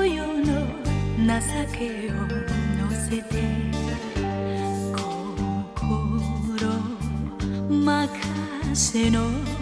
人の情けを乗せて心任せの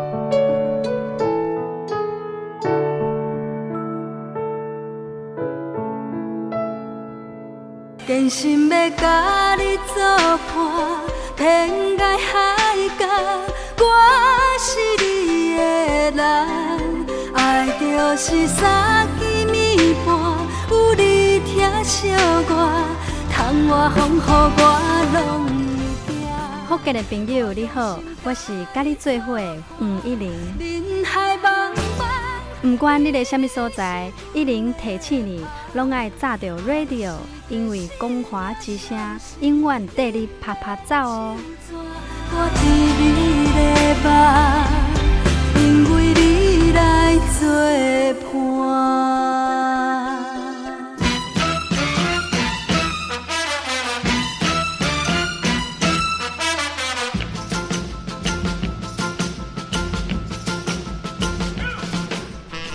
真心要甲你作伴，天涯海角，我是你的人。爱就是三更暝半，有你疼惜我，窗外风雨我拢会惊。福建的朋友你好，我是甲你做伙黄一玲。人海茫茫。不管你在什么所在，一零提醒你，拢爱炸着 radio，因为光华之声永远带你啪啪走哦。因为你来作伴。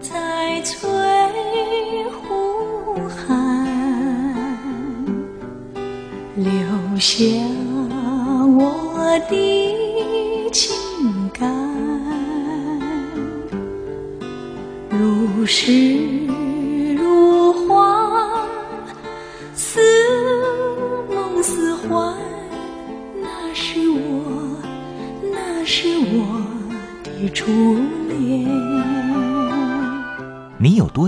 在翠湖畔留下我的情感，如诗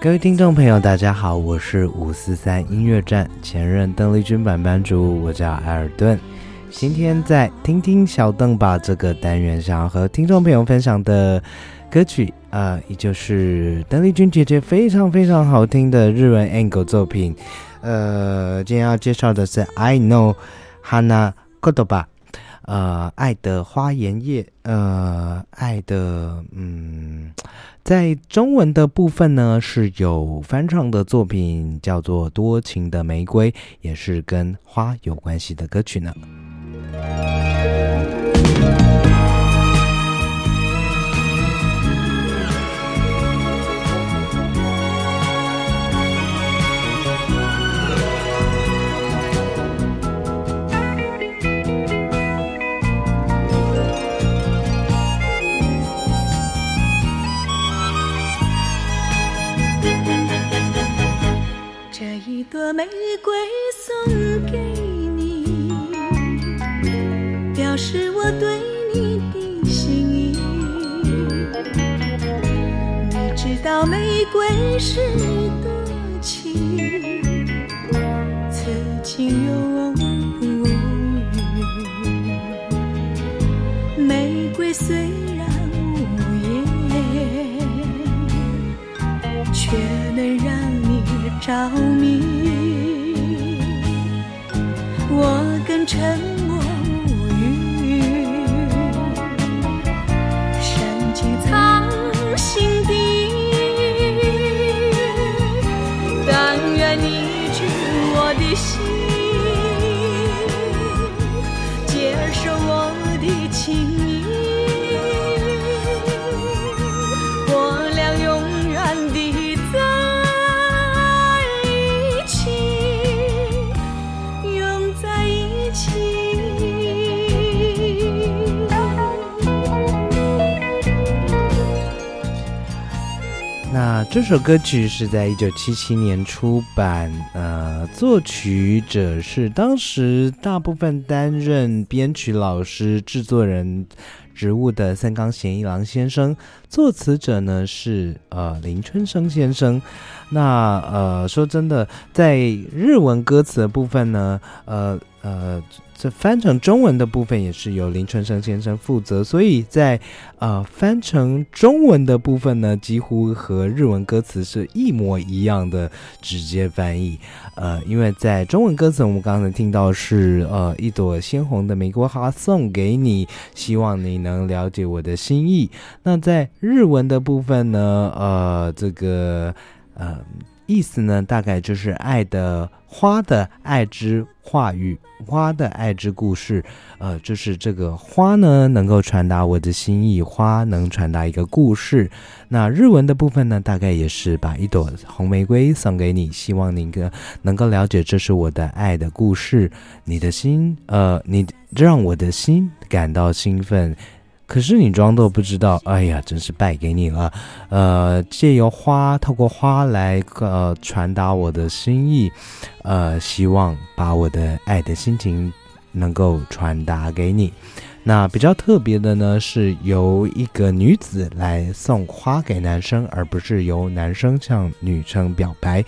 各位听众朋友，大家好，我是五四三音乐站前任邓丽君版班主，我叫艾尔顿。今天在听听小邓吧这个单元，想要和听众朋友分享的歌曲，呃，依旧是邓丽君姐姐非常非常好听的日文 Angle 作品。呃，今天要介绍的是 I Know Hana Kodoba，呃，爱的花言叶，呃，爱的，嗯，在中文的部分呢是有翻唱的作品，叫做《多情的玫瑰》，也是跟花有关系的歌曲呢。这首歌曲是在一九七七年出版，呃，作曲者是当时大部分担任编曲老师、制作人职务的三冈贤一郎先生，作词者呢是呃林春生先生。那呃，说真的，在日文歌词的部分呢，呃呃，这翻成中文的部分也是由林春生先生负责，所以在呃翻成中文的部分呢，几乎和日文歌词是一模一样的直接翻译。呃，因为在中文歌词，我们刚才听到是呃一朵鲜红的玫瑰花送给你，希望你能了解我的心意。那在日文的部分呢，呃，这个。呃，意思呢，大概就是爱的花的爱之话语，花的爱之故事。呃，就是这个花呢，能够传达我的心意，花能传达一个故事。那日文的部分呢，大概也是把一朵红玫瑰送给你，希望你个能够了解这是我的爱的故事。你的心，呃，你让我的心感到兴奋。可是你装作不知道，哎呀，真是败给你了。呃，借由花，透过花来呃传达我的心意，呃，希望把我的爱的心情能够传达给你。那比较特别的呢，是由一个女子来送花给男生，而不是由男生向女生表白。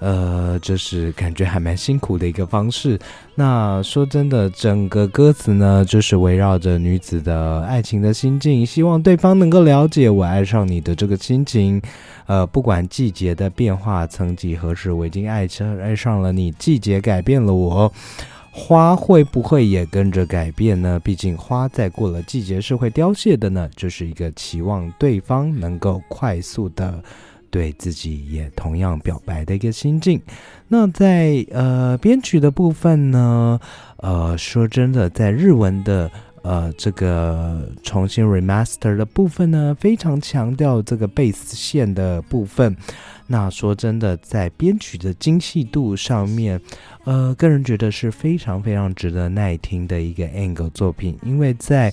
呃，这是感觉还蛮辛苦的一个方式。那说真的，整个歌词呢，就是围绕着女子的爱情的心境，希望对方能够了解我爱上你的这个心情。呃，不管季节的变化，曾几何时，我已经爱上爱上了你。季节改变了我，花会不会也跟着改变呢？毕竟花在过了季节是会凋谢的呢。这是一个期望对方能够快速的。对自己也同样表白的一个心境。那在呃编曲的部分呢，呃说真的，在日文的呃这个重新 remaster 的部分呢，非常强调这个贝斯线的部分。那说真的，在编曲的精细度上面，呃，个人觉得是非常非常值得耐听的一个 angle 作品，因为在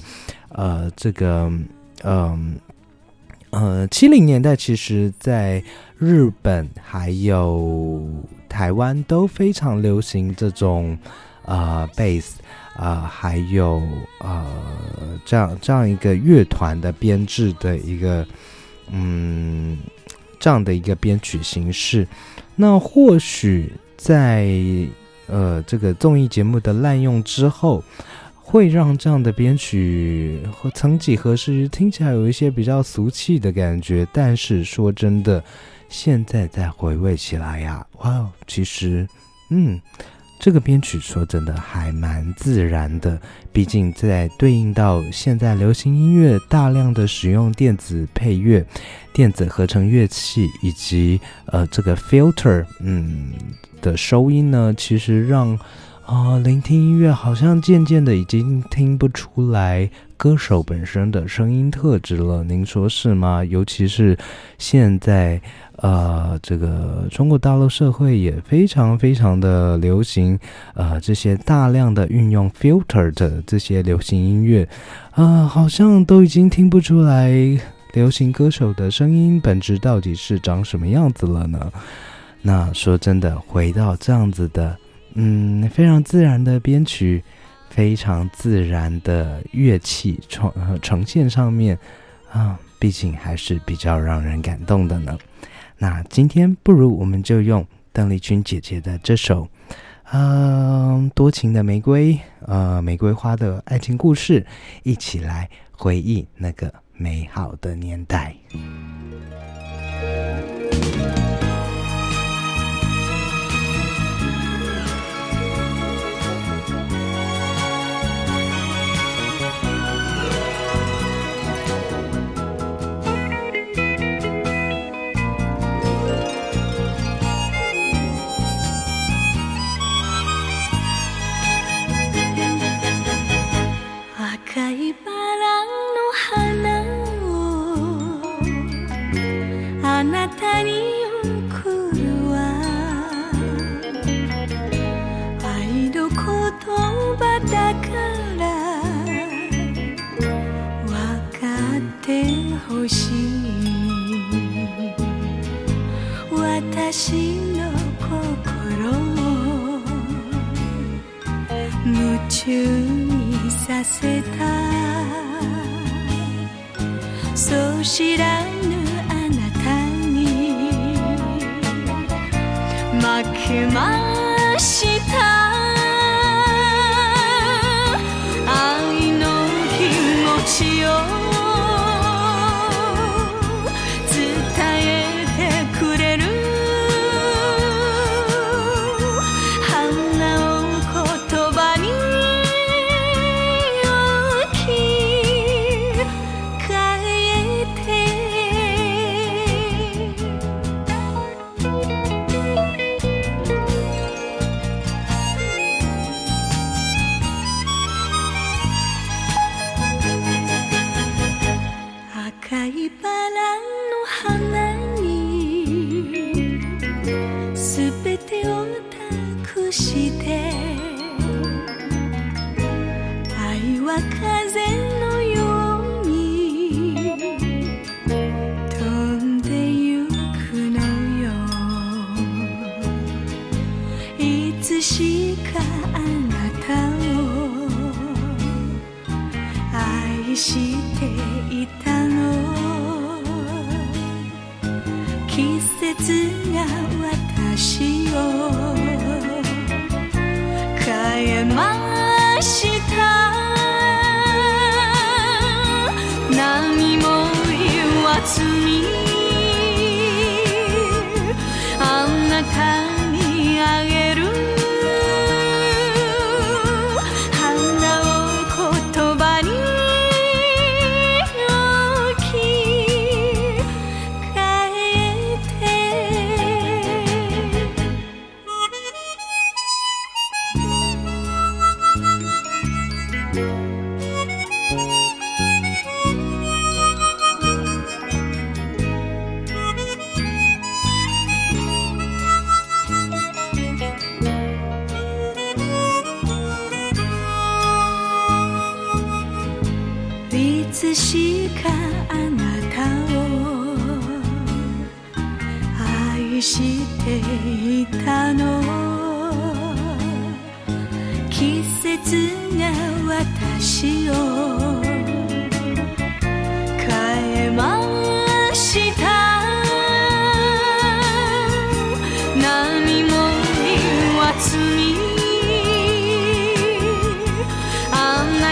呃这个嗯。呃七零年代其实，在日本还有台湾都非常流行这种呃贝斯啊，还有呃这样这样一个乐团的编制的一个嗯这样的一个编曲形式。那或许在呃这个综艺节目的滥用之后。会让这样的编曲和曾几何时听起来有一些比较俗气的感觉，但是说真的，现在再回味起来呀，哇，其实，嗯，这个编曲说真的还蛮自然的。毕竟在对应到现在流行音乐大量的使用电子配乐、电子合成乐器以及呃这个 filter，嗯的收音呢，其实让。啊，聆听音乐好像渐渐的已经听不出来歌手本身的声音特质了，您说是吗？尤其是现在，呃，这个中国大陆社会也非常非常的流行，呃，这些大量的运用 filter 的这些流行音乐，啊，好像都已经听不出来流行歌手的声音本质到底是长什么样子了呢？那说真的，回到这样子的。嗯，非常自然的编曲，非常自然的乐器呈呈现上面啊，毕竟还是比较让人感动的呢。那今天不如我们就用邓丽君姐姐的这首《嗯多情的玫瑰》呃玫瑰花的爱情故事，一起来回忆那个美好的年代。私の心を夢中にさせた。そう知らぬあなたにまくまし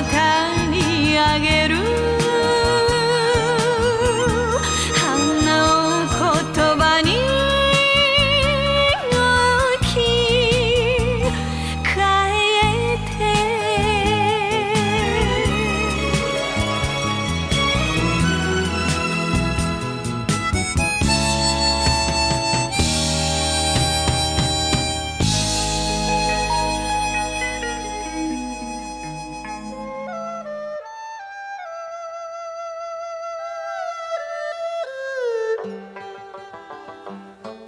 たにあげる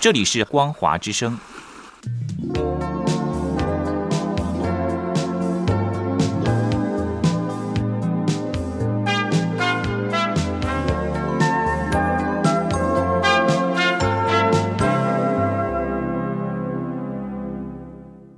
这里是光华之声。